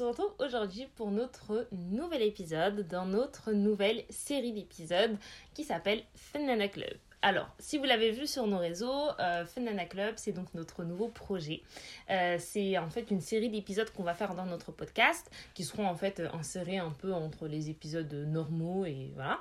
se retrouve aujourd'hui pour notre nouvel épisode dans notre nouvelle série d'épisodes qui s'appelle Fenana Club. Alors, si vous l'avez vu sur nos réseaux, euh, Fenana Club, c'est donc notre nouveau projet. Euh, c'est en fait une série d'épisodes qu'on va faire dans notre podcast, qui seront en fait insérés un peu entre les épisodes normaux et voilà.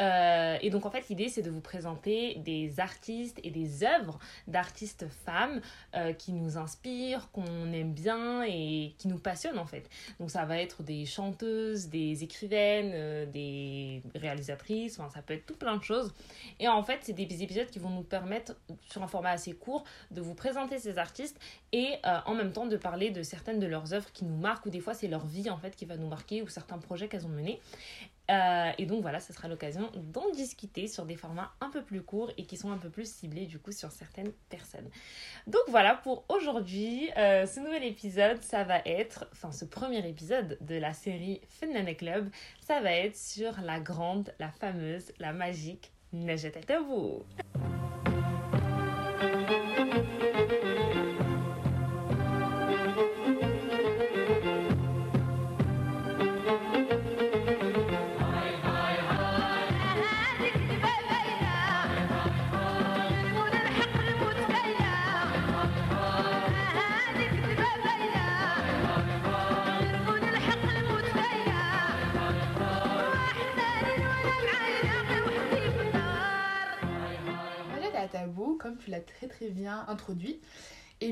Euh, et donc en fait l'idée c'est de vous présenter des artistes et des œuvres d'artistes femmes euh, qui nous inspirent, qu'on aime bien et qui nous passionnent en fait. Donc ça va être des chanteuses, des écrivaines, euh, des réalisatrices, enfin ça peut être tout plein de choses. Et en fait c'est des épisodes qui vont nous permettre sur un format assez court de vous présenter ces artistes et en même temps de parler de certaines de leurs œuvres qui nous marquent ou des fois c'est leur vie en fait qui va nous marquer ou certains projets qu'elles ont menés. Euh, et donc voilà, ce sera l'occasion d'en discuter sur des formats un peu plus courts et qui sont un peu plus ciblés du coup sur certaines personnes. Donc voilà pour aujourd'hui, euh, ce nouvel épisode, ça va être, enfin ce premier épisode de la série Fenana Club, ça va être sur la grande, la fameuse, la magique Najat Tabou.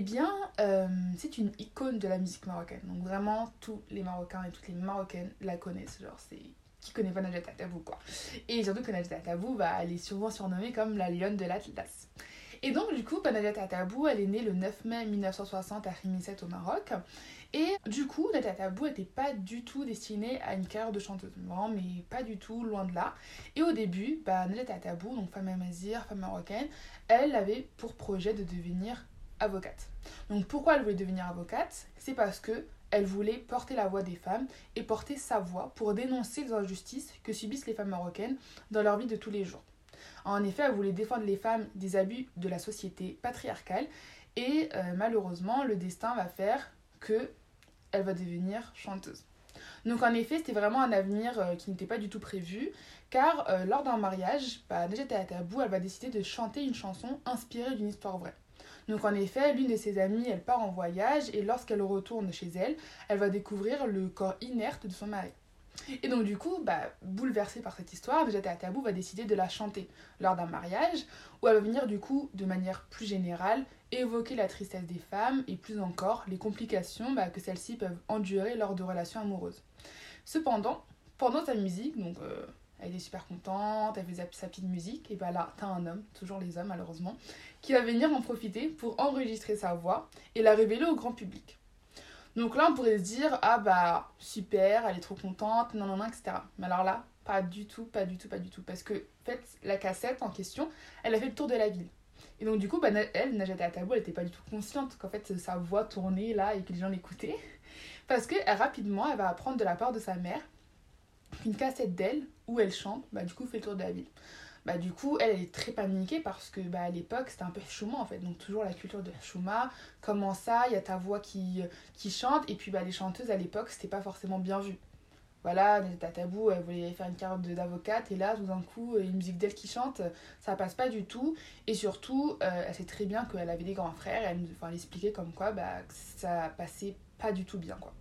Bien, euh, c'est une icône de la musique marocaine. Donc vraiment, tous les Marocains et toutes les Marocaines la connaissent. Genre, c'est qui connaît pas Najat Tabou, quoi. Et surtout que Najat Tabou, bah, elle est souvent surnommée comme la lionne de l'Atlas. Et donc, du coup, Najat Tabou, elle est née le 9 mai 1960 à Rimisset au Maroc. Et du coup, Najat Tabou n'était pas du tout destinée à une carrière de chanteuse. Vraiment, mais pas du tout, loin de là. Et au début, bah, Najat donc femme amazir, femme marocaine, elle avait pour projet de devenir avocate. Donc pourquoi elle voulait devenir avocate? C'est parce que elle voulait porter la voix des femmes et porter sa voix pour dénoncer les injustices que subissent les femmes marocaines dans leur vie de tous les jours. En effet, elle voulait défendre les femmes des abus de la société patriarcale et euh, malheureusement, le destin va faire que elle va devenir chanteuse. Donc en effet, c'était vraiment un avenir euh, qui n'était pas du tout prévu, car euh, lors d'un mariage, bah, Najat Tabou, elle va décider de chanter une chanson inspirée d'une histoire vraie. Donc en effet, l'une de ses amies, elle part en voyage et lorsqu'elle retourne chez elle, elle va découvrir le corps inerte de son mari. Et donc du coup, bah, bouleversée par cette histoire, Najat Tabou va décider de la chanter lors d'un mariage où elle va venir du coup de manière plus générale évoquer la tristesse des femmes et plus encore les complications bah, que celles-ci peuvent endurer lors de relations amoureuses. Cependant, pendant sa musique, donc euh, elle est super contente, elle fait sa petite musique, et bah là, t'as un homme, toujours les hommes malheureusement, qui va venir en profiter pour enregistrer sa voix et la révéler au grand public. Donc là, on pourrait se dire, ah bah super, elle est trop contente, non, non, non, etc. Mais alors là, pas du tout, pas du tout, pas du tout. Parce que, en fait, la cassette en question, elle a fait le tour de la ville. Et donc, du coup, bah, elle, Najat Tabou, elle n'était pas du tout consciente qu'en fait, sa voix tournait là et que les gens l'écoutaient. Parce que rapidement, elle va apprendre de la part de sa mère qu'une cassette d'elle elle chante, bah, du coup, fait le tour de la ville. Bah, du coup, elle, est très paniquée parce que bah, à l'époque, c'était un peu chouma en fait. Donc, toujours la culture de chouma. Comment ça, il y a ta voix qui, qui chante. Et puis, bah, les chanteuses à l'époque, c'était pas forcément bien vu. Voilà, ta tabou, elle voulait faire une carrière d'avocate. Et là, tout d'un coup, une musique d'elle qui chante, ça passe pas du tout. Et surtout, euh, elle sait très bien qu'elle avait des grands frères. Elle, enfin, elle expliquait comme quoi bah, ça passait pas du tout bien. quoi.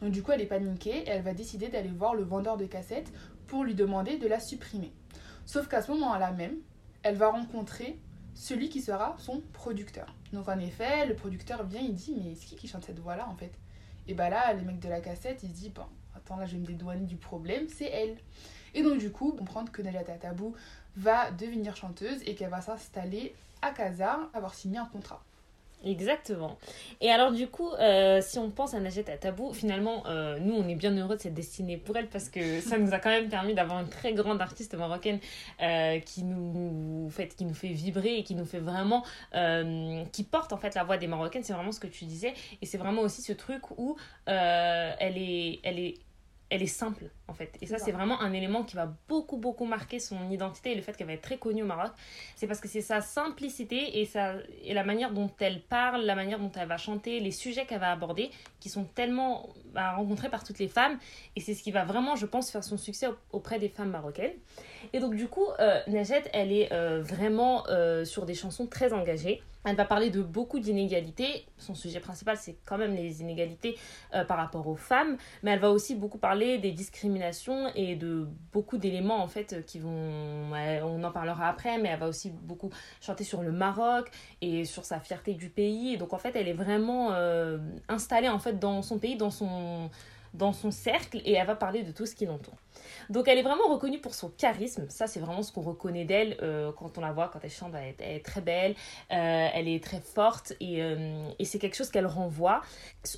Donc, du coup, elle est paniquée et elle va décider d'aller voir le vendeur de cassettes pour lui demander de la supprimer. Sauf qu'à ce moment-là même, elle va rencontrer celui qui sera son producteur. Donc en effet, le producteur vient, il dit mais c'est qui qui chante cette voix-là en fait? Et bah là, le mec de la cassette, il se dit bon, attends là je vais me dédouaner du problème, c'est elle. Et donc du coup, comprendre que Najat Tabou va devenir chanteuse et qu'elle va s'installer à Casa, avoir signé un contrat. Exactement. Et alors du coup, euh, si on pense à Najat Tabou, finalement, euh, nous, on est bien heureux de cette destinée pour elle parce que ça nous a quand même permis d'avoir une très grande artiste marocaine euh, qui, nous, fait, qui nous fait vibrer et qui nous fait vraiment... qui porte en fait la voix des Marocaines, c'est vraiment ce que tu disais. Et c'est vraiment aussi ce truc où elle, est, elle, est, elle est simple en fait. Et ça, c'est vraiment un élément qui va beaucoup, beaucoup marquer son identité et le fait qu'elle va être très connue au Maroc. C'est parce que c'est sa simplicité et, sa, et la manière dont elle parle, la manière dont elle va chanter, les sujets qu'elle va aborder, qui sont tellement bah, rencontrés par toutes les femmes. Et c'est ce qui va vraiment, je pense, faire son succès auprès des femmes marocaines. Et donc, du coup, euh, elle est euh, vraiment euh, sur des chansons très engagées. Elle va parler de beaucoup d'inégalités. Son sujet principal, c'est quand même les inégalités euh, par rapport aux femmes. Mais elle va aussi beaucoup parler des discriminations et de beaucoup d'éléments, en fait, qui vont... On en parlera après, mais elle va aussi beaucoup chanter sur le Maroc et sur sa fierté du pays. Et donc, en fait, elle est vraiment euh, installée, en fait, dans son pays, dans son dans son cercle et elle va parler de tout ce qui l'entoure. Donc elle est vraiment reconnue pour son charisme, ça c'est vraiment ce qu'on reconnaît d'elle euh, quand on la voit, quand elle chante, elle est, très belle, euh, elle est très forte et, euh, et c'est quelque chose qu'elle renvoie.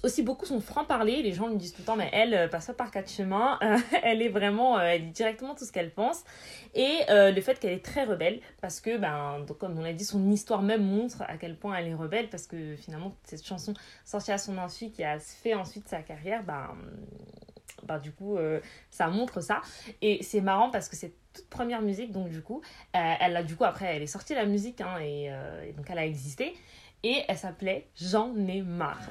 Aussi beaucoup son franc-parler, les gens lui disent tout le temps mais elle passe pas par quatre chemins, elle est vraiment, elle dit directement tout ce qu'elle pense. Et le fait qu'elle est très rebelle parce que ben, donc, comme on l'a dit, son histoire même montre à quel point elle est rebelle parce que finalement cette chanson sortie à son insu qui a fait ensuite sa carrière, ben bah, du coup, euh, ça montre ça. Et c'est marrant parce que c'est toute première musique, donc du coup, euh, elle a du coup, après, elle est sortie la musique, hein, euh, et, donc elle a existé. Et elle s'appelait J'en ai marre.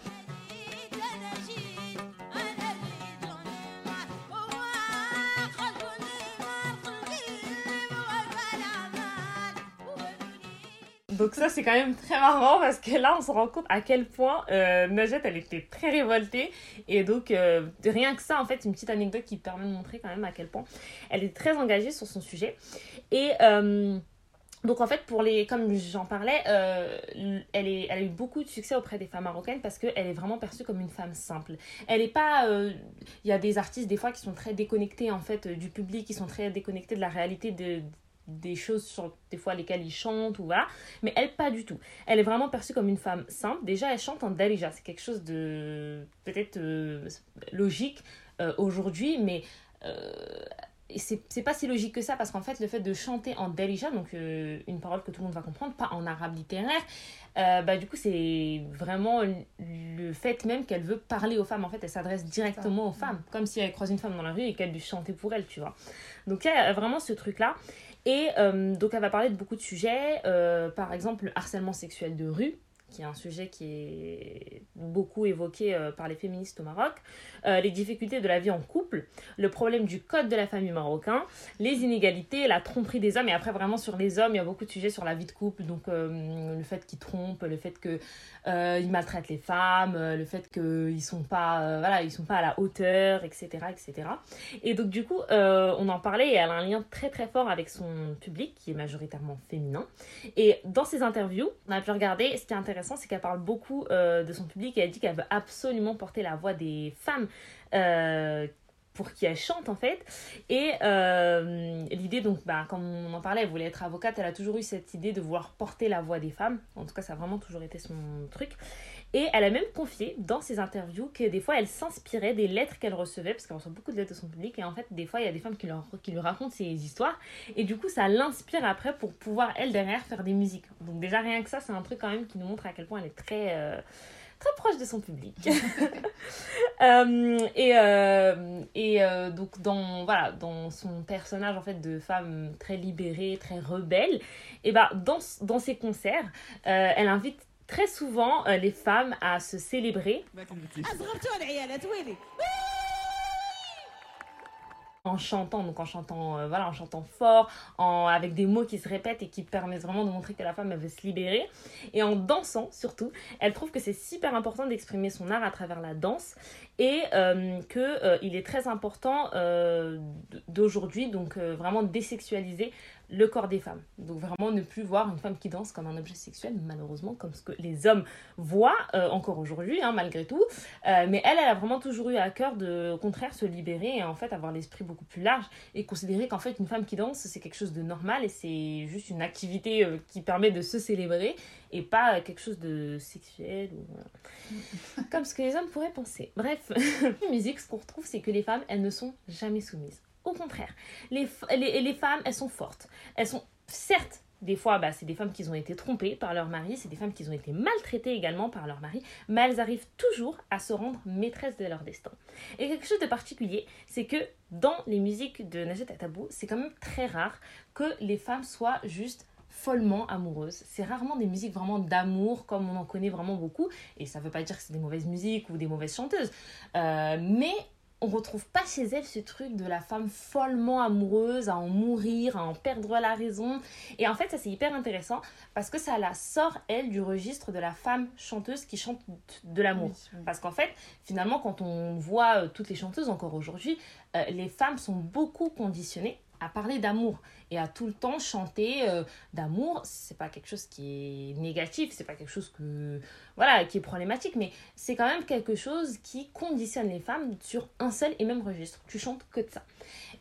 Donc ça, c'est quand même très marrant parce que là, on se rend compte à quel point euh, elle était très révoltée. Et donc, euh, rien que ça, en fait, une petite anecdote qui permet de montrer quand même à quel point elle est très engagée sur son sujet. Et... Euh, donc en fait, pour les, comme j'en parlais, euh, elle, a eu beaucoup de succès auprès des femmes marocaines parce qu'elle est vraiment perçue comme une femme simple. Elle est pas, il y a des artistes des fois qui sont très déconnectés en fait du public, qui sont très déconnectés de la réalité de, des choses sur des fois lesquelles il chante ou voilà. Mais elle pas du tout. Elle est vraiment perçue comme une femme simple. Déjà elle chante en darija. C'est quelque chose de peut-être euh, logique euh, aujourd'hui mais euh, c'est pas si logique que ça parce qu'en fait le fait de chanter en darija donc euh, une parole que tout le monde va comprendre pas en arabe littéraire bah du coup c'est vraiment le fait même qu'elle veut parler aux femmes. En fait elle s'adresse directement aux femmes comme si elle croise une femme dans la rue et qu'elle lui chantait pour elle tu vois. Donc il y a vraiment ce truc là et euh, donc elle va parler de beaucoup de sujets, euh, par exemple le harcèlement sexuel de rue, qui est un sujet qui est beaucoup évoqué euh, par les féministes au Maroc, euh, les difficultés de la vie en couple, le problème du code de la famille marocain, les inégalités, la tromperie des hommes, et après vraiment sur les hommes, il y a beaucoup de sujets sur la vie de couple, donc euh, le fait qu'ils trompent, le fait qu'ils maltraitent les femmes, le fait qu'ils sont pas, voilà, sont pas à la hauteur, etc., etc. Et donc du coup, on en parlait, et elle a un lien très très fort avec son public, qui est majoritairement féminin. Et dans ses interviews, on a pu regarder, ce qui est c'est qu'elle parle beaucoup euh, de son public et elle dit qu'elle veut absolument porter la voix des femmes. Euh, pour qui elle chante en fait. Et euh, l'idée, donc, bah, comme on en parlait, elle voulait être avocate, elle a toujours eu cette idée de vouloir porter la voix des femmes. En tout cas, ça a vraiment toujours été son truc. Et elle a même confié dans ses interviews que des fois elle s'inspirait des lettres qu'elle recevait, parce qu'elle reçoit beaucoup de lettres de son public, et en fait des fois il y a des femmes qui, leur, qui lui racontent ces histoires, et du coup ça l'inspire après pour pouvoir elle derrière faire des musiques. Donc déjà rien que ça c'est un truc quand même qui nous montre à quel point elle est très... Euh, très proche de son public. Euh, et euh, et donc dans, voilà, dans son personnage en fait de femme très libérée, très rebelle, et bah dans, dans ses concerts, elle invite très souvent euh, les femmes à se célébrer. En chantant, donc en chantant, euh, voilà, en chantant fort, en, avec des mots qui se répètent et qui permettent vraiment de montrer que la femme elle veut se libérer, et en dansant surtout. Elle trouve que c'est super important d'exprimer son art à travers la danse et euh, qu'il est très important d'aujourd'hui, donc vraiment désexualiser le corps des femmes. Donc vraiment ne plus voir une femme qui danse comme un objet sexuel, malheureusement, comme ce que les hommes voient euh, encore aujourd'hui, hein, malgré tout. Euh, mais elle, elle a vraiment toujours eu à cœur de, au contraire, se libérer et en fait avoir l'esprit beaucoup plus large et considérer qu'en fait une femme qui danse, c'est quelque chose de normal et c'est juste une activité euh, qui permet de se célébrer et pas quelque chose de sexuel ou comme ce que les hommes pourraient penser. Bref, la musique, ce qu'on retrouve, c'est que les femmes, elles ne sont jamais soumises. Au contraire, les, les, les femmes, elles sont fortes. Elles sont certes Des fois, bah, c'est des femmes qui ont été trompées par leur mari, c'est des femmes qui ont été maltraitées également par leur mari, mais elles arrivent toujours à se rendre maîtresses de leur destin. Et quelque chose de particulier, c'est que dans les musiques de Najat Tabou, c'est quand même très rare que les femmes soient juste follement amoureuses. C'est rarement des musiques vraiment d'amour comme on en connaît vraiment beaucoup. Et ça ne veut pas dire que c'est des mauvaises musiques ou des mauvaises chanteuses. Euh, mais on retrouve pas chez elle ce truc de la femme follement amoureuse, à en mourir, à en perdre la raison. Et en fait, ça c'est hyper intéressant parce que ça la sort, elle, du registre de la femme chanteuse qui chante de l'amour. Parce qu'en fait, finalement, quand on voit euh, toutes les chanteuses encore aujourd'hui, euh, les femmes sont beaucoup conditionnées à parler d'amour et à tout le temps chanter euh, d'amour c'est pas quelque chose qui est négatif c'est pas quelque chose que voilà qui est problématique mais c'est quand même quelque chose qui conditionne les femmes sur un seul et même registre. Tu chantes que de ça.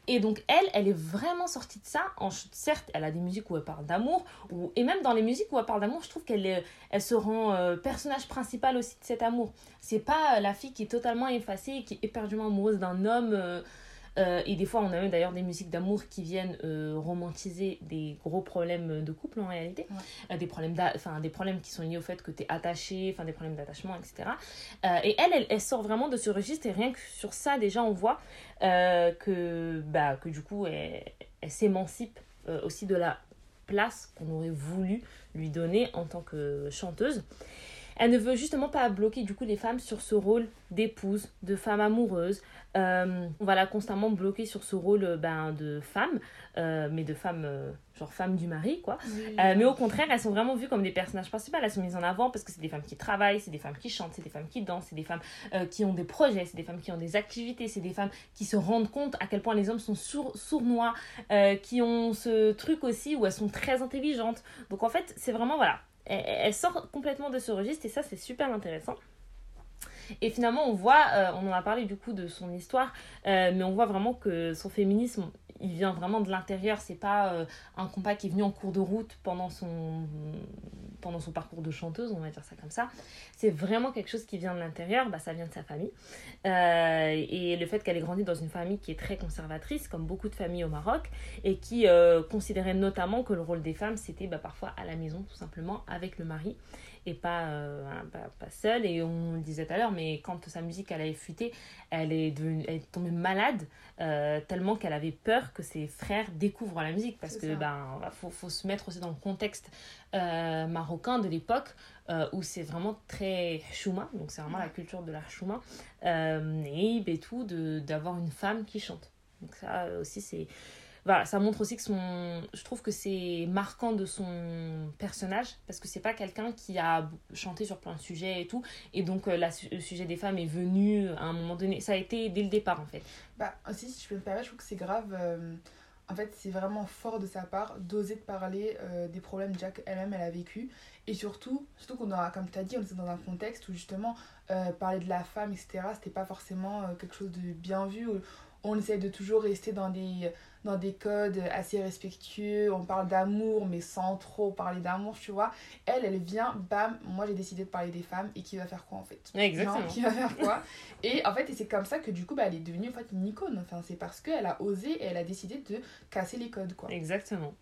Et donc elle elle est vraiment sortie de ça. En certes elle a des musiques où elle parle d'amour ou et même dans les musiques où elle parle d'amour je trouve qu'elle elle se rend euh, personnage principal aussi de cet amour. C'est pas la fille qui est totalement effacée qui est éperdument amoureuse d'un homme euh, euh, et des fois, on a même d'ailleurs des musiques d'amour qui viennent euh, romantiser des gros problèmes de couple en réalité. Euh, des, problèmes des problèmes qui sont liés au fait que tu es attaché, enfin des problèmes d'attachement, etc. et elle, elle, sort vraiment de ce registre et rien que sur ça, déjà, on voit que, bah, que du coup, elle, elle s'émancipe aussi de la place qu'on aurait voulu lui donner en tant que chanteuse. Elle ne veut justement pas bloquer du coup les femmes sur ce rôle d'épouse, de femme amoureuse, euh, on va la constamment bloquer sur ce rôle euh, ben, de femme, euh, mais de femme, genre femme du mari, quoi. mais au contraire, elles sont vraiment vues comme des personnages principaux, elles sont mises en avant parce que c'est des femmes qui travaillent, c'est des femmes qui chantent, c'est des femmes qui dansent, c'est des femmes qui ont des projets, c'est des femmes qui ont des activités, c'est des femmes qui se rendent compte à quel point les hommes sont sournois, qui ont ce truc aussi où elles sont très intelligentes. Donc en fait, c'est vraiment, voilà, elle sort complètement de ce registre et ça, c'est super intéressant. Et finalement, on voit, euh, on en a parlé du coup de son histoire, euh, mais on voit vraiment que son féminisme, il vient vraiment de l'intérieur. C'est pas euh, un combat qui est venu en cours de route pendant son, pendant son parcours de chanteuse, on va dire ça comme ça. C'est vraiment quelque chose qui vient de l'intérieur, bah, ça vient de sa famille. et le fait qu'elle ait grandi dans une famille qui est très conservatrice, comme beaucoup de familles au Maroc, et qui considérait notamment que le rôle des femmes, c'était bah, parfois à la maison, tout simplement, avec le mari et pas, euh, pas, pas, seule. Et on le disait tout à l'heure, mais quand sa musique elle a fuité, elle est, devenue, elle est tombée malade euh, tellement qu'elle avait peur que ses frères découvrent la musique. Parce que ben faut, faut, se mettre aussi dans le contexte euh, marocain de l'époque. où c'est vraiment très chouma, donc c'est vraiment la culture de la chouma, et, et tout, d'avoir une femme qui chante. Donc ça aussi, c'est voilà, ça montre aussi que son. Je trouve que c'est marquant de son personnage parce que c'est pas quelqu'un qui a chanté sur plein de sujets et tout. Et donc, euh, le sujet des femmes est venu à un moment donné. Ça a été dès le départ en fait. Bah, aussi, si je peux me permettre, je trouve que c'est grave. Euh, en fait, c'est vraiment fort de sa part d'oser de parler euh, des problèmes déjà qu'elle-même elle a vécu. Et surtout, surtout qu'on a, comme tu as dit, on était dans un contexte où justement parler de la femme, etc., c'était pas forcément quelque chose de bien vu. On essaie de toujours rester dans des dans des codes assez respectueux, on parle d'amour mais sans trop parler d'amour, tu vois. Elle, elle vient, bam, moi j'ai décidé de parler des femmes et qui va faire quoi en fait? Exactement. qui va faire quoi? Et en fait, c'est comme ça que du coup, bah, elle est devenue en fait une icône. Enfin, c'est parce qu'elle a osé et elle a décidé de casser les codes, quoi. Exactement.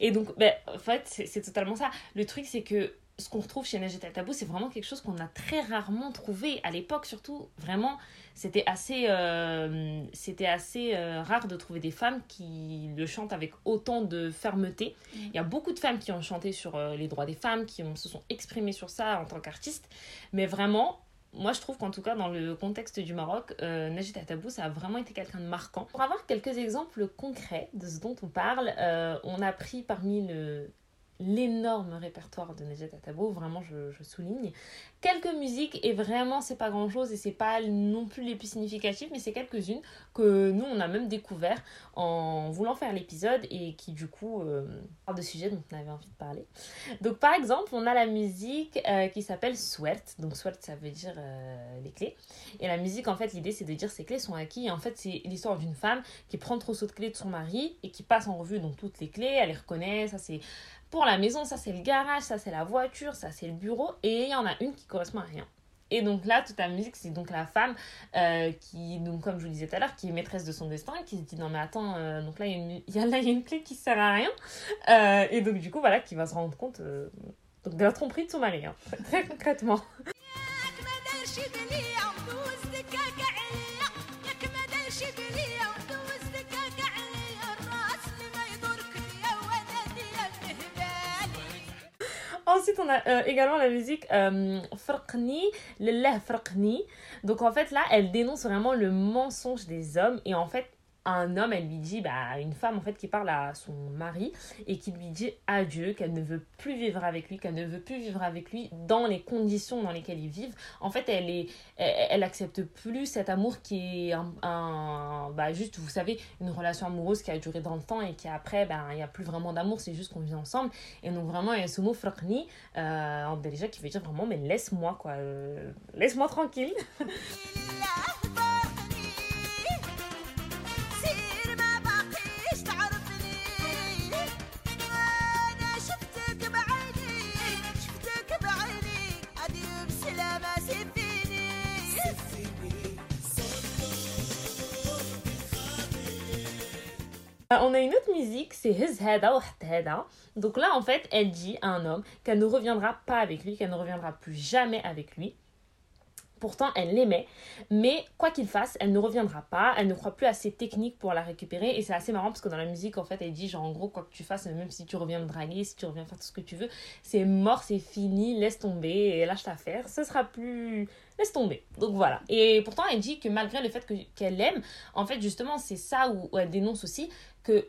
Et donc, bah, en fait, c'est totalement ça. Le truc, c'est que ce qu'on retrouve chez Najat Tabou, c'est vraiment quelque chose qu'on a très rarement trouvé à l'époque, surtout vraiment c'était assez, euh, c'était assez euh, rare de trouver des femmes qui le chantent avec autant de fermeté. Mm. Il y a beaucoup de femmes qui ont chanté sur euh, les droits des femmes, qui ont, se sont exprimées sur ça en tant qu'artistes, mais vraiment, moi, je trouve qu'en tout cas, dans le contexte du Maroc, euh, Atabou, ça a vraiment été quelqu'un de marquant. Pour avoir quelques exemples concrets de ce dont on parle, on a pris parmi le, l'énorme répertoire de Najat Atabo, vraiment je, souligne. Quelques musiques et vraiment c'est pas grand chose et c'est pas non plus les plus significatives mais c'est quelques-unes que nous on a même découvert en voulant faire l'épisode et qui du coup euh, de sujets dont on avait envie de parler. Donc par exemple on a la musique euh, qui s'appelle Swert, donc Swert ça veut dire euh, les clés. Et la musique en fait l'idée c'est de dire ces clés sont acquis. Et en fait c'est l'histoire d'une femme qui prend le de clés de son mari et qui passe en revue donc toutes les clés, elle les reconnaît, ça c'est pour la maison, ça c'est le garage, ça c'est la voiture, ça c'est le bureau, et il y en a une qui correspond à rien. Et donc là, toute la musique, c'est donc la femme euh, qui, donc, comme je vous disais tout à l'heure, qui est maîtresse de son destin, qui se dit non mais attends, euh, donc là il y, a une- y a, là, il y a une clé qui sert à rien. Euh, et donc du coup, voilà, qui va se rendre compte donc, de la tromperie de son mari, hein, très concrètement. Ensuite, on a euh, également la musique euh, Lillah Frqni. Donc en fait, là, elle dénonce vraiment le mensonge des hommes. Et en fait, un homme, elle lui dit, bah, une femme en fait qui parle à son mari et qui lui dit adieu, qu'elle ne veut plus vivre avec lui, qu'elle ne veut plus vivre avec lui dans les conditions dans lesquelles ils vivent. En fait, elle est, elle, accepte plus cet amour qui est un, bah, juste, vous savez, une relation amoureuse qui a duré dans le temps et qui après, ben, il n'y a plus vraiment d'amour, c'est juste qu'on vit ensemble. Et donc vraiment, il y a ce mot euh, en déjà qui veut dire vraiment, mais laisse-moi quoi, euh, laisse-moi tranquille. On a une autre musique, c'est His Hada ou. Donc là, en fait, elle dit à un homme qu'elle ne reviendra pas avec lui, qu'elle ne reviendra plus jamais avec lui. Pourtant, elle l'aimait, mais quoi qu'il fasse, elle ne reviendra pas. Elle ne croit plus à ses techniques pour la récupérer. Et c'est assez marrant parce que dans la musique, en fait, elle dit genre en gros, quoi que tu fasses, même si tu reviens me draguer, si tu reviens faire tout ce que tu veux, c'est mort, c'est fini, laisse tomber lâche ta faire. Ce sera plus. Laisse tomber. Donc voilà. Et pourtant, elle dit que malgré le fait que- qu'elle aime, en fait, justement, c'est ça où, où elle dénonce aussi que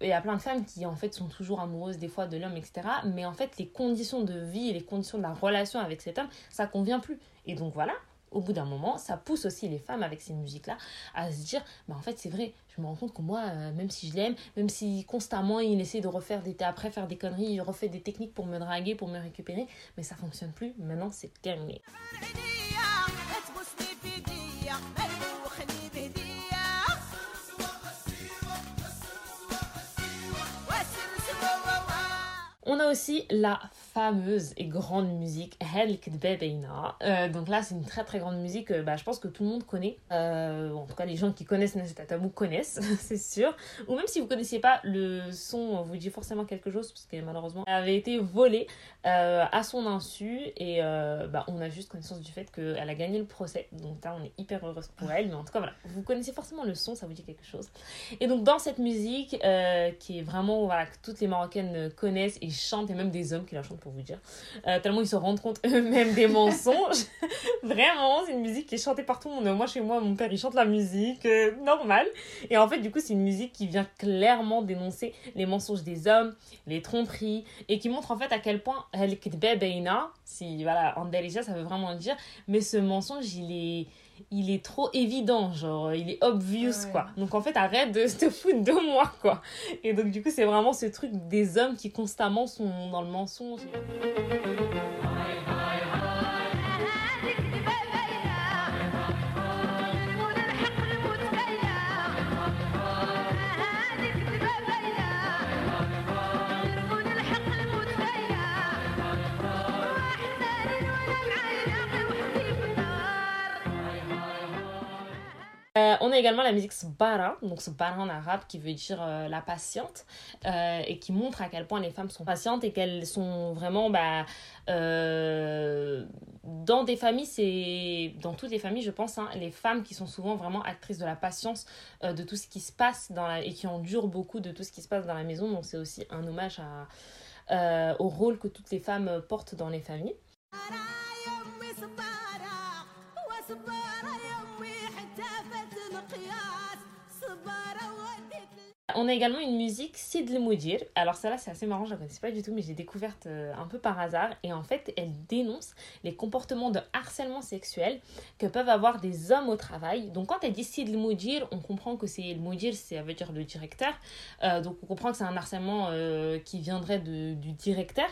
il y a plein de femmes qui en fait sont toujours amoureuses des fois de l'homme etc mais en fait les conditions de vie et les conditions de la relation avec cet homme ça convient plus et donc voilà, au bout d'un moment, ça pousse aussi les femmes avec ces musiques-là à se dire, bah en fait c'est vrai, je me rends compte que moi, euh, même si je l'aime, même si constamment il essaie de refaire des après faire des conneries, il refait des techniques pour me draguer, pour me récupérer, mais ça fonctionne plus. Maintenant c'est terminé. On a aussi la fameuse et grande musique Hel Kdbe Beina. Euh, donc là, c'est une très très grande musique, euh, bah, je pense que tout le monde connaît. Euh, en tout cas, les gens qui connaissent Nesset Tabou connaissent, c'est sûr. Ou même si vous connaissiez pas, le son vous dit forcément quelque chose, parce que malheureusement, elle avait été volée euh, à son insu. Et bah, on a juste connaissance du fait qu'elle a gagné le procès. Donc là, on est hyper heureuse pour elle. Mais en tout cas, voilà, vous connaissez forcément le son, ça vous dit quelque chose. Et donc dans cette musique, qui est vraiment, voilà, que toutes les Marocaines connaissent et chantent, et même des hommes qui la chantent pour vous dire, euh, tellement ils se rendent compte eux-mêmes des mensonges. vraiment, c'est une musique qui est chantée par tout le monde. Moi, chez moi, mon père, il chante la musique, euh, normal. Et en fait, du coup, c'est une musique qui vient clairement dénoncer les mensonges des hommes, les tromperies, et qui montre en fait à quel point si, voilà, en ça veut vraiment dire, mais ce mensonge, il est il est trop évident, genre, il est obvious, Ouais. quoi. Donc, en fait, arrête de te foutre de moi, quoi. Et donc, du coup, c'est vraiment ce truc des hommes qui constamment sont dans le mensonge. Euh, on a également la musique Sbara, donc Sbara en arabe qui veut dire euh, la patiente, euh, et qui montre à quel point les femmes sont patientes et qu'elles sont vraiment bah, dans des familles, c'est dans toutes les familles, je pense, hein, les femmes qui sont souvent vraiment actrices de la patience de tout ce qui se passe et qui endurent beaucoup de tout ce qui se passe dans la maison. Donc c'est aussi un hommage au rôle que toutes les femmes portent dans les familles. On a également une musique Sid Moudir. Alors celle-là c'est assez marrant, je la connaissais pas du tout mais j'ai découverte euh, un peu par hasard et en fait elle dénonce les comportements de harcèlement sexuel que peuvent avoir des hommes au travail. Donc quand elle dit Sid Moudir, on comprend que c'est le Moudir, ça veut dire le directeur. Euh, donc on comprend que c'est un harcèlement euh, qui viendrait du directeur.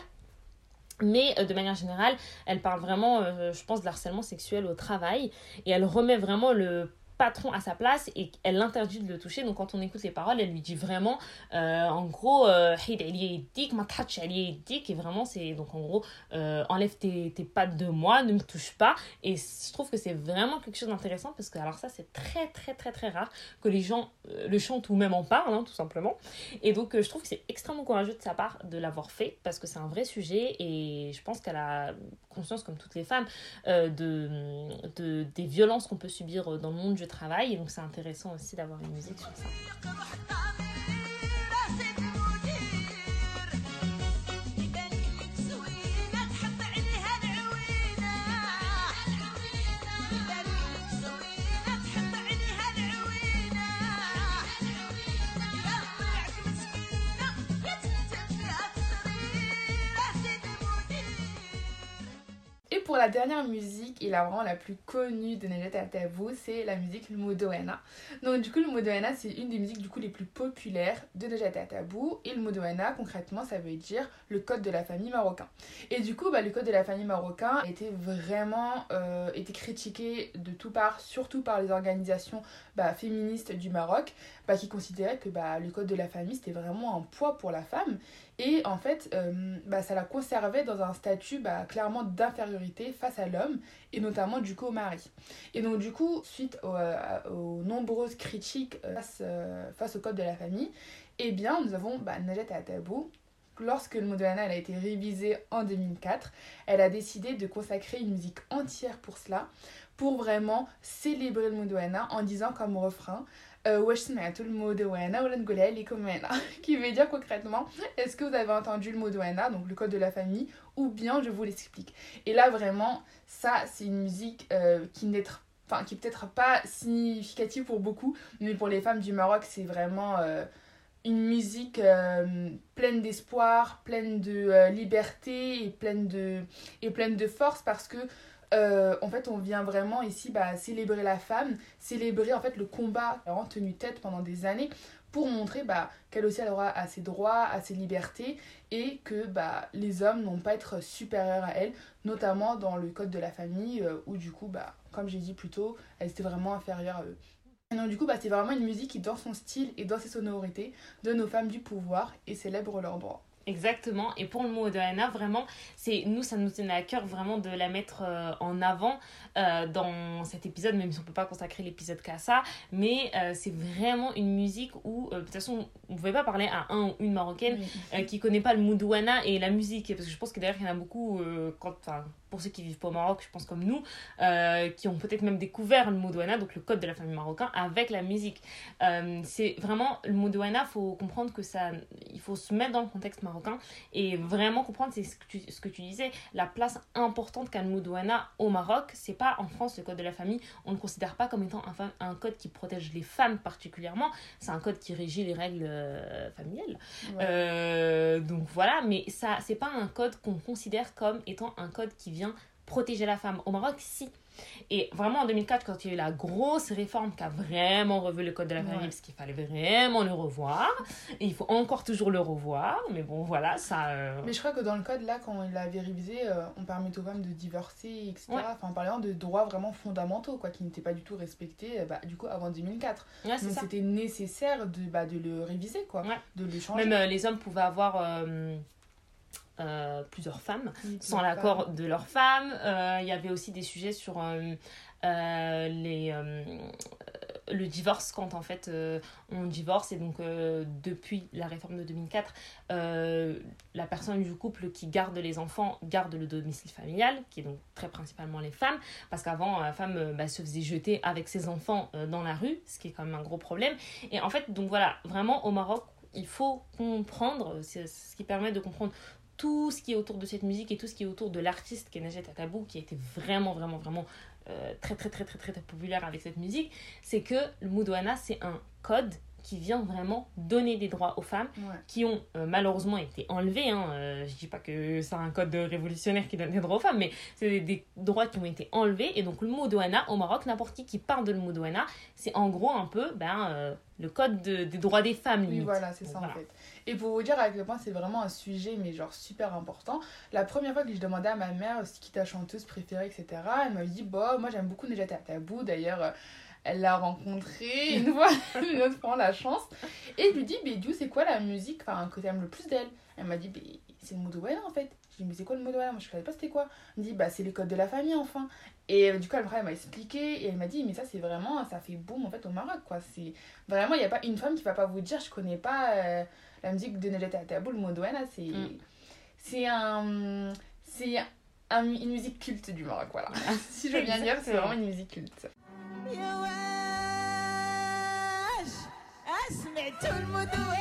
Mais de manière générale, elle parle vraiment, je pense, de harcèlement sexuel au travail et elle remet vraiment le patron à sa place et elle l'interdit de le toucher. Donc quand on écoute les paroles, elle lui dit vraiment, euh, en gros, euh, et vraiment c'est donc en gros, euh, enlève tes, tes pattes de moi, ne me touche pas. Et je trouve que c'est vraiment quelque chose d'intéressant parce que alors ça c'est très très très très rare que les gens le chantent ou même en parlent, hein, tout simplement. Et donc, je trouve que c'est extrêmement courageux de sa part de l'avoir fait parce que c'est un vrai sujet et je pense qu'elle a conscience, comme toutes les femmes, de, de, des violences qu'on peut subir dans le monde du travail. Et donc, c'est intéressant aussi d'avoir une musique sur ça. Pour la dernière musique, et la vraiment la plus connue de Nejat Atabou, c'est la musique le Modoana. Donc du coup, le Modoana, c'est une des musiques du coup les plus populaires de Nejat Atabou. Et le Modoana, concrètement, ça veut dire le code de la famille marocain. Et du coup, bah, le code de la famille marocain été vraiment euh, été critiqué de tout part, surtout par les organisations bah, féministes du Maroc, bah, qui considéraient que bah, le code de la famille, c'était vraiment un poids pour la femme. Et en fait, euh, bah, ça la conservait dans un statut bah, clairement d'infériorité face à l'homme, et notamment du coup au mari. Et donc du coup, suite à- aux, nombreuses critiques euh, face, euh, face au code de la famille, eh bien nous avons bah, Najat Atabou. Lorsque le elle a été révisé en 2004, elle a décidé de consacrer une musique entière pour cela, pour vraiment célébrer le Modoana en disant comme refrain qui veut dire concrètement est-ce que vous avez entendu le mot donc le code de la famille, ou bien je vous l'explique. Et là vraiment, ça c'est une musique euh, qui n'est enfin qui peut-être pas significative pour beaucoup, mais pour les femmes du Maroc c'est vraiment euh, une musique euh, pleine d'espoir, pleine de liberté et pleine de et pleine de force parce que euh, en fait, on vient vraiment ici bah, célébrer la femme, célébrer en fait le combat en tenu tête pendant des années pour montrer bah, qu'elle aussi elle aura à ses droits, à ses libertés et que bah, les hommes n'ont pas à être supérieurs à elle, notamment dans le code de la famille euh, où du coup, bah, comme j'ai dit plus tôt, elle était vraiment inférieure à eux. Et donc du coup, bah, c'est vraiment une musique qui, dans son style et dans ses sonorités, donne aux femmes du pouvoir et célèbre leurs droits. Exactement. Et pour le mot de Anna, vraiment, c'est nous, ça nous tenait à cœur vraiment de la mettre euh, en avant euh, dans cet épisode, même si on peut pas consacrer l'épisode qu'à ça. Mais euh, c'est vraiment une musique où, de toute façon, on ne pouvait pas parler à un ou une marocaine qui connaît pas le moudouana et la musique parce que je pense que d'ailleurs il y en a beaucoup quand enfin pour ceux qui vivent pas au Maroc je pense comme nous euh, qui ont peut-être même découvert le moudouana donc le code de la famille marocain avec la musique. Euh, c'est vraiment le moudouana faut comprendre que ça il faut se mettre dans le contexte marocain et vraiment comprendre c'est ce que tu, ce que tu disais la place importante qu'a le moudouana au Maroc. C'est pas en France le code de la famille on ne considère pas comme étant un, code qui protège les femmes particulièrement. C'est un code qui régit les règles euh, familiales. Ouais. donc voilà, mais ça, c'est pas un code qu'on considère comme étant un code qui vient protéger la femme. Au Maroc, si. Et vraiment en 2004, quand il y a eu la grosse réforme qui a vraiment revu le code de la famille, Ouais. parce qu'il fallait vraiment le revoir, et il faut encore toujours le revoir, mais bon, voilà, ça. euh, Mais je crois que dans le code, là, quand il l'avait révisé, euh, on permet aux femmes de divorcer, etc. Ouais. Enfin, en parlant de droits vraiment fondamentaux, quoi, qui n'étaient pas du tout respectés, euh, bah, du coup, avant 2004. ouais, Donc, c'était nécessaire de, bah, de le réviser, quoi. De le changer. Même euh, les hommes pouvaient avoir euh, plusieurs femmes. Oui, sans l'accord de leur femme. Euh, Il y avait aussi des sujets sur euh, les, le divorce, quand en fait on divorce. Et donc, depuis la réforme de 2004, euh, la personne du couple qui garde les enfants garde le domicile familial, qui est donc très principalement les femmes. Parce qu'avant, la femme bah, se faisait jeter avec ses enfants dans la rue, ce qui est quand même un gros problème. Et en fait, donc voilà, vraiment au Maroc, il faut comprendre, c'est ce qui permet de comprendre tout ce qui est autour de cette musique et tout ce qui est autour de l'artiste qui est Najat Atabou, qui a été vraiment, vraiment, vraiment euh, très, très, très, très, très, très populaire avec cette musique, c'est que le Moudouana, c'est un code qui vient vraiment donner des droits aux femmes Ouais. qui ont euh, malheureusement été enlevés. Hein. Euh, je dis pas que c'est un code révolutionnaire qui donne des droits aux femmes, mais c'est des, des droits qui ont été enlevés. Et donc le mot douana au Maroc, n'importe qui qui parle de le mot douana, c'est en gros un peu ben, euh, le code de- des droits des femmes. Oui, voilà, c'est ça voilà. en fait. Et pour vous dire à quel point c'est vraiment un sujet, mais genre super important, la première fois que je demandais à ma mère ce qui ta chanteuse préférée, etc., elle m'avait dit, bah, moi j'aime beaucoup Nejat Tabou, d'ailleurs, euh, elle l'a rencontré une fois, une autre fois, la chance. Et je lui dis, mais du c'est quoi la musique enfin, que t'aimes le plus d'elle? Elle m'a dit, c'est le Moudouena en fait. Je lui dis, mais c'est quoi le Moudouena Moi je savais pas c'était quoi. Elle me dit, bah c'est les codes de la famille enfin. Et euh, du coup, après, elle m'a expliqué et elle m'a dit, mais ça c'est vraiment, ça fait boom en fait au Maroc quoi. C'est vraiment, il n'y a pas une femme qui va pas vous dire, je connais pas euh, la musique de Najat Atabou, le Moudouena, c'est. Mm. C'est un. C'est un- une musique culte du Maroc, voilà. si je veux bien dire, c'est vraiment une musique culte. يا واش أسمعتوا المدن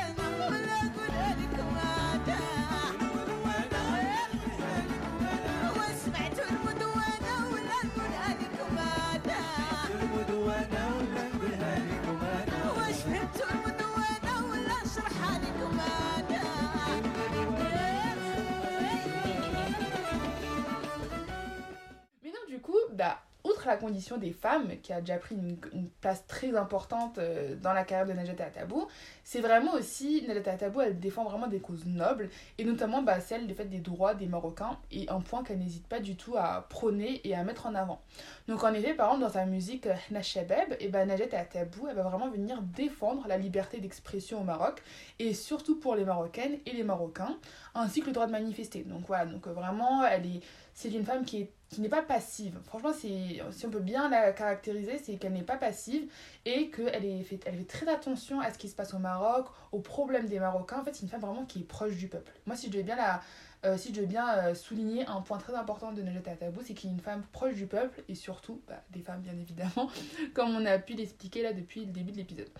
condition des femmes, qui a déjà pris une, place très importante euh, dans la carrière de Najat Atabou, c'est vraiment aussi, Najat Atabou, elle défend vraiment des causes nobles, et notamment bah, celle du fait des droits des Marocains, et un point qu'elle n'hésite pas du tout à prôner et à mettre en avant. Donc en effet, par exemple, dans sa musique euh, Nashabeb, et bah, Najat Atabou, elle va vraiment venir défendre la liberté d'expression au Maroc, et surtout pour les Marocaines et les Marocains, ainsi que le droit de manifester. Donc voilà, donc euh, vraiment, elle est c'est une femme qui qui n'est pas passive. Franchement, c'est si on peut bien la caractériser, c'est qu'elle n'est pas passive et qu'elle est fait, elle fait très attention à ce qui se passe au Maroc, aux problèmes des Marocains. En fait, c'est une femme vraiment qui est proche du peuple. Moi, si je devais bien la euh, si je devais bien euh, souligner un point très important de Najat Atabou, c'est qu'il est une femme proche du peuple et surtout bah, des femmes bien évidemment, comme on a pu l'expliquer là depuis le début de l'épisode.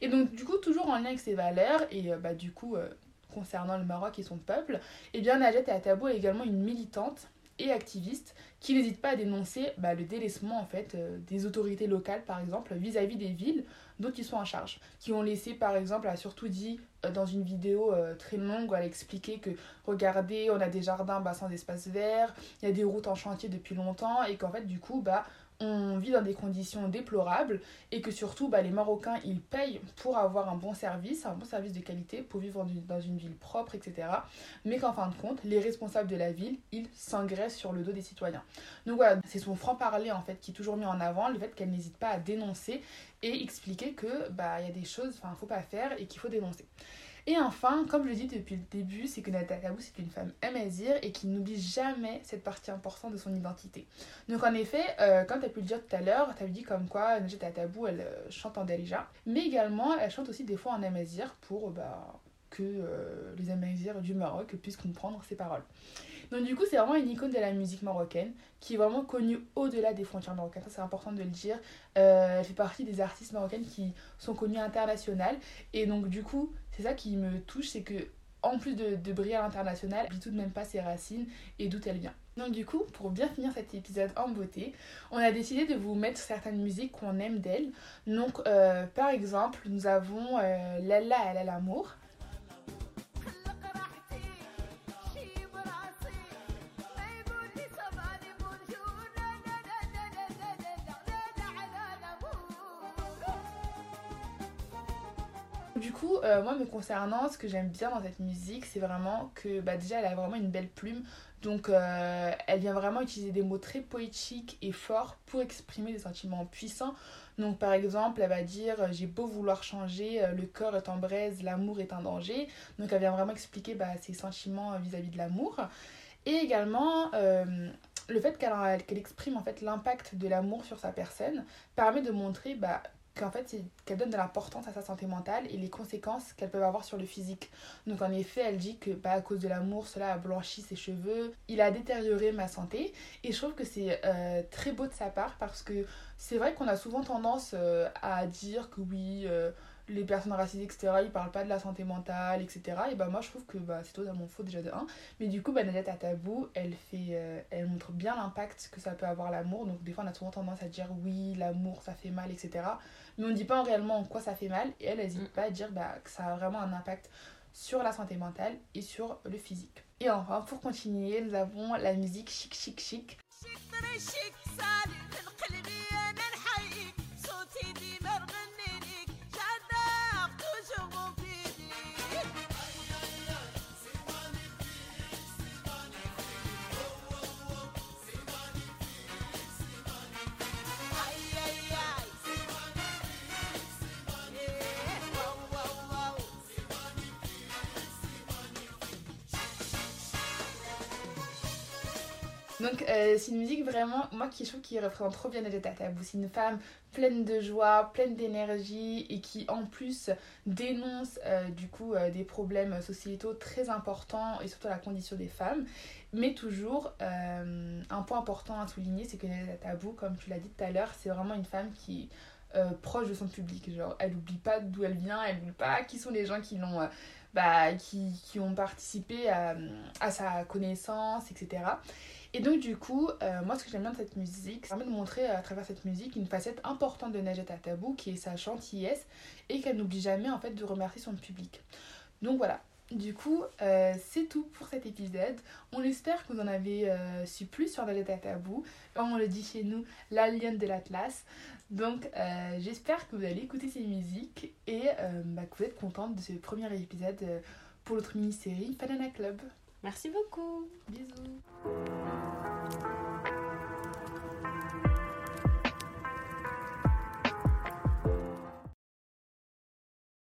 Et donc du coup toujours en lien avec ses valeurs et euh, bah, du coup concernant le Maroc et son peuple, et bien Najat Atabou est également une militante et activiste qui n'hésite pas à dénoncer bah, le délaissement en fait euh, des autorités locales par exemple vis-à-vis des villes dont ils sont en charge qui ont laissé par exemple a surtout dit euh, dans une vidéo euh, très longue où elle expliquait que regardez on a des jardins bah, sans espace vert il y a des routes en chantier depuis longtemps et qu'en fait du coup bah on vit dans des conditions déplorables et que surtout bah, les Marocains ils payent pour avoir un bon service, un bon service de qualité, pour vivre dans une, ville propre, etc. Mais qu'en fin de compte, les responsables de la ville, ils s'engraissent sur le dos des citoyens. Donc voilà, c'est son franc-parler en fait qui est toujours mis en avant, le fait qu'elle n'hésite pas à dénoncer et expliquer que bah il y a des choses, enfin faut pas faire et qu'il faut dénoncer. Et enfin, comme je le dis depuis le début, c'est que Nathalie Kabou, c'est une femme amazir et qui n'oublie jamais cette partie importante de son identité. Donc en effet, euh, comme tu as pu le dire tout à l'heure, tu as dit comme quoi Najat Tabou, elle euh, chante en Darija, mais également elle chante aussi des fois en amazir pour bah, que euh, les amazirs du Maroc puissent comprendre ses paroles. Donc du coup, c'est vraiment une icône de la musique marocaine qui est vraiment connue au-delà des frontières marocaines. Ça, c'est important de le dire. Euh, elle fait partie des artistes marocaines qui sont connus international. Et donc du coup, c'est ça qui me touche, c'est que en plus de, de briller à l'international, elle tout de même pas ses racines et d'où elle vient. Donc du coup, pour bien finir cet épisode en beauté, on a décidé de vous mettre certaines musiques qu'on aime d'elle. Donc euh, par exemple, nous avons euh, Lala elle a l'amour. Du coup, euh, moi me concernant, ce que j'aime bien dans cette musique, c'est vraiment que bah, déjà elle a vraiment une belle plume. Donc euh, elle vient vraiment utiliser des mots très poétiques et forts pour exprimer des sentiments puissants. Donc par exemple, elle va dire euh, j'ai beau vouloir changer, le corps est en braise, l'amour est un danger. Donc elle vient vraiment expliquer bah, ses sentiments vis-à-vis de l'amour. Et également le fait qu'elle qu'elle exprime en fait l'impact de l'amour sur sa personne permet de montrer bah, qu'en fait qu'elle donne de l'importance à sa santé mentale et les conséquences qu'elles peuvent avoir sur le physique. Donc en effet, elle dit que bah, à cause de l'amour, cela a blanchi ses cheveux, il a détérioré ma santé et je trouve que c'est euh, très beau de sa part parce que c'est vrai qu'on a souvent tendance euh, à dire que oui, euh, les personnes racisées, etc., ils parlent pas de la santé mentale, etc. Et bah moi je trouve que bah, c'est totalement faux déjà de 1. Mais du coup, bah, Najat Atabou, elle, fait, euh, elle montre bien l'impact que ça peut avoir l'amour. Donc des fois on a souvent tendance à dire oui, l'amour ça fait mal, etc. Mais on ne dit pas réellement en quoi ça fait mal. Et elle n'hésite Mm. pas à dire bah, que ça a vraiment un impact sur la santé mentale et sur le physique. Et enfin, pour continuer, nous avons la musique chic chic chic. Donc euh, c'est une musique vraiment, moi qui trouve qui représente trop bien Najat Tabou. C'est une femme pleine de joie, pleine d'énergie et qui en plus dénonce euh, du coup euh, des problèmes sociétaux très importants et surtout la condition des femmes. Mais toujours, un point important à souligner, c'est que Najat Tabou, comme tu l'as dit tout à l'heure, c'est vraiment une femme qui proche de son public. Elle n'oublie pas d'où elle vient, elle n'oublie pas qui sont les gens qui l'ont... bah, qui, qui ont participé à, à sa connaissance, etc. Et donc du coup, euh, moi ce que j'aime bien de cette musique, ça permet de montrer à travers cette musique une facette importante de Najat Tabou qui est sa gentillesse et qu'elle n'oublie jamais en fait de remercier son public. Donc voilà, du coup euh, c'est tout pour cet épisode. On espère que vous en avez euh, su plus sur Najat Tabou. On le dit chez nous, la lionne de l'Atlas. Donc euh, j'espère que vous allez écouter ces musiques et euh, bah, que vous êtes contente de ce premier épisode euh, pour notre mini-série Banana Club. Merci beaucoup. Bisous